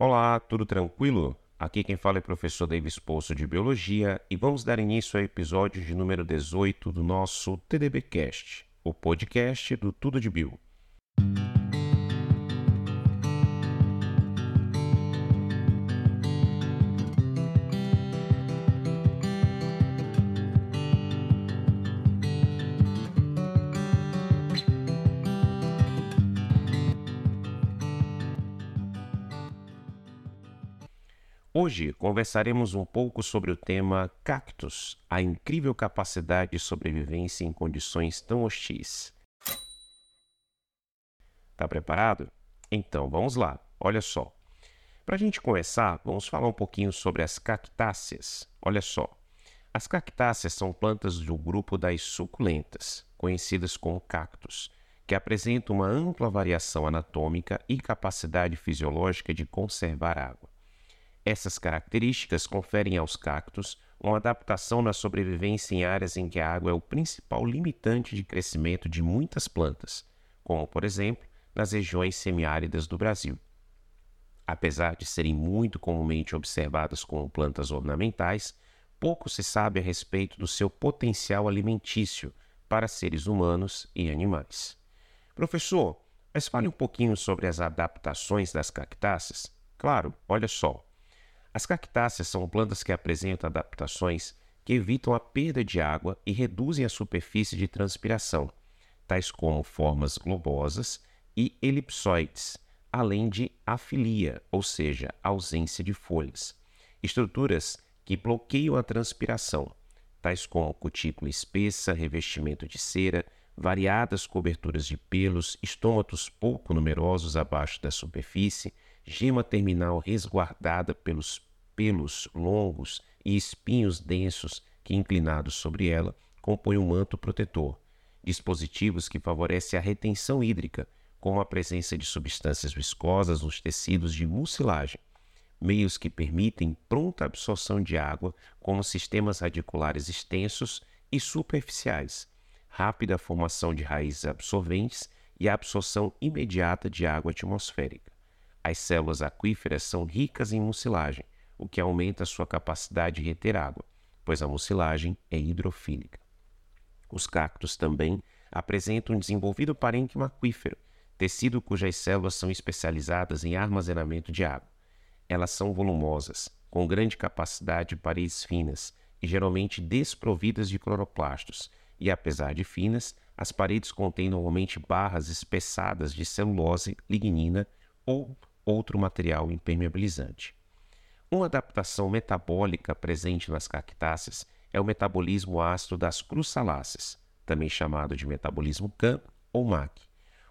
Olá, tudo tranquilo? Aqui quem fala é o professor Davis Poço de Biologia e vamos dar início ao episódio de número 18 do nosso TDBcast, o podcast do Tudo de Bio. Hoje conversaremos um pouco sobre o tema cactos, a incrível capacidade de sobrevivência em condições tão hostis. Tá preparado? Então vamos lá, olha só. Para a gente começar, vamos falar um pouquinho sobre as cactáceas. Olha só. As cactáceas são plantas do grupo das suculentas, conhecidas como cactos, que apresentam uma ampla variação anatômica e capacidade fisiológica de conservar água. Essas características conferem aos cactos uma adaptação na sobrevivência em áreas em que a água é o principal limitante de crescimento de muitas plantas, como, por exemplo, nas regiões semiáridas do Brasil. Apesar de serem muito comumente observadas como plantas ornamentais, pouco se sabe a respeito do seu potencial alimentício para seres humanos e animais. Professor, mas fale um pouquinho sobre as adaptações das cactáceas? Claro, olha só. As cactáceas são plantas que apresentam adaptações que evitam a perda de água e reduzem a superfície de transpiração, tais como formas globosas e elipsoides, além de afilia, ou seja, ausência de folhas. Estruturas que bloqueiam a transpiração, tais como cutícula espessa, revestimento de cera, variadas coberturas de pelos, estômatos pouco numerosos abaixo da superfície, gema terminal resguardada pelos pelos longos e espinhos densos que, inclinados sobre ela, compõem um manto protetor. Dispositivos que favorecem a retenção hídrica, como a presença de substâncias viscosas nos tecidos de mucilagem. Meios que permitem pronta absorção de água, como sistemas radiculares extensos e superficiais, rápida formação de raízes absorventes e a absorção imediata de água atmosférica. As células aquíferas são ricas em mucilagem, o que aumenta sua capacidade de reter água, pois a mucilagem é hidrofílica. Os cactos também apresentam um desenvolvido parênquima aquífero, tecido cujas células são especializadas em armazenamento de água. Elas são volumosas, com grande capacidade de paredes finas e geralmente desprovidas de cloroplastos, e apesar de finas, as paredes contêm normalmente barras espessadas de celulose, lignina ou outro material impermeabilizante. Uma adaptação metabólica presente nas cactáceas é o metabolismo ácido das crustaláceas, também chamado de metabolismo CAM ou MAC.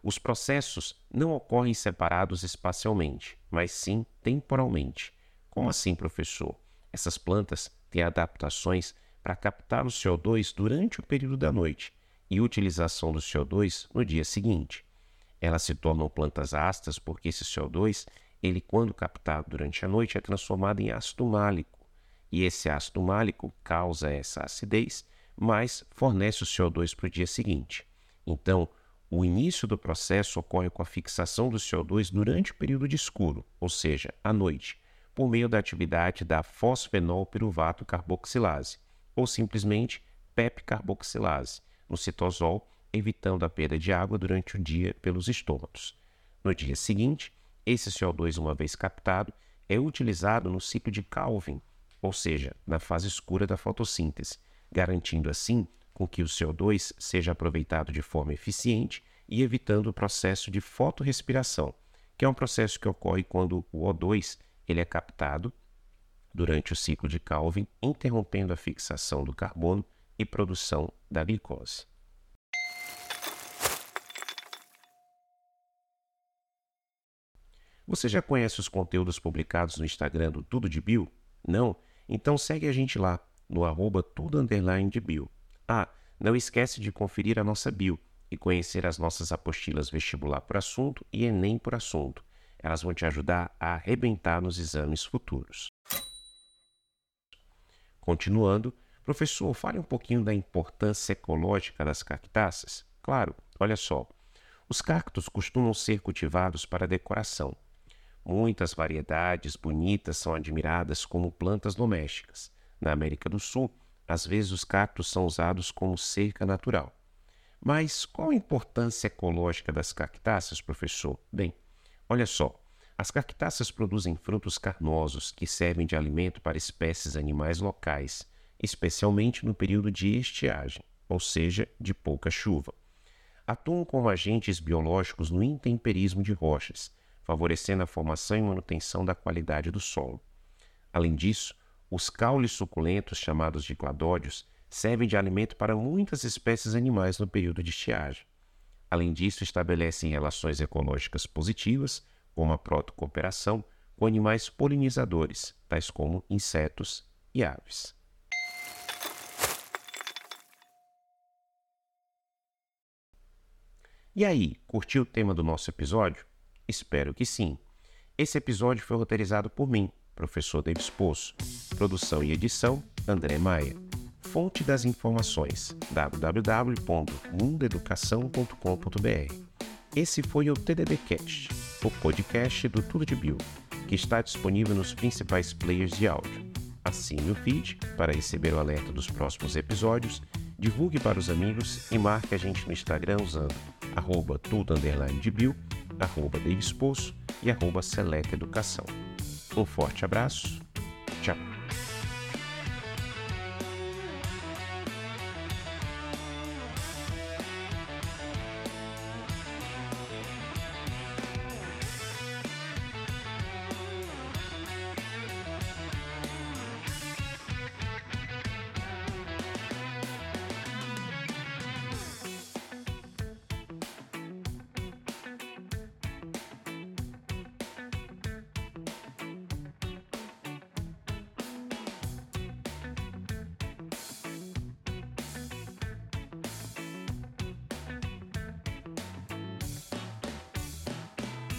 Os processos não ocorrem separados espacialmente, mas sim temporalmente. Como assim, professor? Essas plantas têm adaptações para captar o CO2 durante o período da noite e utilização do CO2 no dia seguinte. Elas se tornam plantas ácidas porque esse CO2 ele, quando captado durante a noite, é transformado em ácido málico. E esse ácido málico causa essa acidez, mas fornece o CO2 para o dia seguinte. Então, o início do processo ocorre com a fixação do CO2 durante o período de escuro, ou seja, à noite, por meio da atividade da fosfenol piruvato carboxilase, ou simplesmente PEP carboxilase, no citosol, evitando a perda de água durante o dia pelos estômatos. No dia seguinte, esse CO2, uma vez captado, é utilizado no ciclo de Calvin, ou seja, na fase escura da fotossíntese, garantindo assim com que o CO2 seja aproveitado de forma eficiente e evitando o processo de fotorrespiração, que é um processo que ocorre quando o O2 ele é captado durante o ciclo de Calvin, interrompendo a fixação do carbono e produção da glicose. Você já conhece os conteúdos publicados no Instagram do Tudo de Bio? Não? Então segue a gente lá, no arroba tudo underline de. Ah, não esquece de conferir a nossa bio e conhecer as nossas apostilas vestibular por assunto e Enem por assunto. Elas vão te ajudar a arrebentar nos exames futuros. Continuando, professor, fale um pouquinho da importância ecológica das cactáceas. Claro, olha só. Os cactos costumam ser cultivados para decoração, Muitas variedades bonitas são admiradas como plantas domésticas. Na América do Sul, às vezes os cactos são usados como cerca natural. Mas qual a importância ecológica das cactáceas, professor? Bem, olha só. As cactáceas produzem frutos carnosos que servem de alimento para espécies animais locais, especialmente no período de estiagem, ou seja, de pouca chuva. Atuam como agentes biológicos no intemperismo de rochas, favorecendo a formação e manutenção da qualidade do solo. Além disso, os caules suculentos, chamados de cladódios, servem de alimento para muitas espécies animais no período de estiagem. Além disso, estabelecem relações ecológicas positivas, como a protocooperação, com animais polinizadores, tais como insetos e aves. E aí, curtiu o tema do nosso episódio? Espero que sim. Esse episódio foi roteirizado por mim, professor Davis Poço. Produção e edição, André Maia. Fonte das informações, www.mundoeducação.com.br. Esse foi o TDDcast, o podcast do Tudo de Bio, que está disponível nos principais players de áudio. Assine o feed para receber o alerta dos próximos episódios, divulgue para os amigos e marque a gente no Instagram usando arroba tudo underline de bio, arroba Davis Poço e arroba Seleta Educação. Um forte abraço.